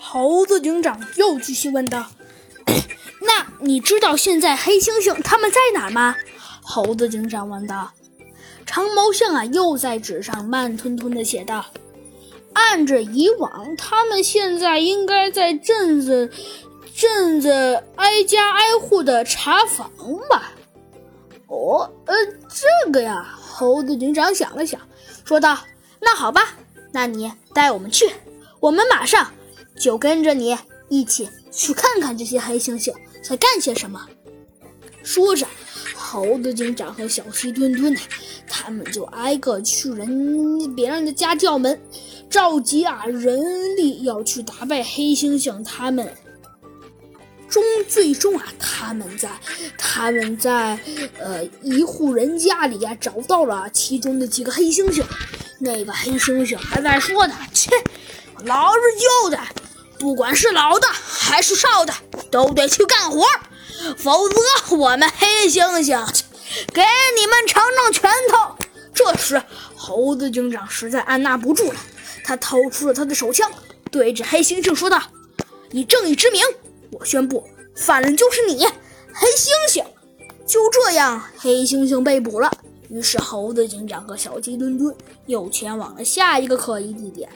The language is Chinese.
猴子警长又继续问道：“ 那你知道现在黑猩猩他们在哪吗？”猴子警长问道。长毛象啊，又在纸上慢吞吞地写道：“按着以往，他们现在应该在镇子镇子挨家挨户的查房吧？”哦，呃，这个呀，猴子警长想了想，说道：“那好吧，那你带我们去，我们马上。”就跟着你一起去看看这些黑猩猩在干些什么。说着，猴子警长和小鸡墩墩呢，他们就挨个去人别人的家叫门，召集啊人力要去打败黑猩猩。他们终最终啊，他们在他们在呃一户人家里呀找到了其中的几个黑猩猩。那个黑猩猩还在说呢：“切，老实交代。”不管是老的还是少的，都得去干活，否则我们黑猩猩给你们尝尝拳头。这时，猴子警长实在按捺不住了，他掏出了他的手枪，对着黑猩猩说道：“以正义之名，我宣布，犯人就是你，黑猩猩。”就这样，黑猩猩被捕了。于是，猴子警长和小鸡墩墩又前往了下一个可疑地点。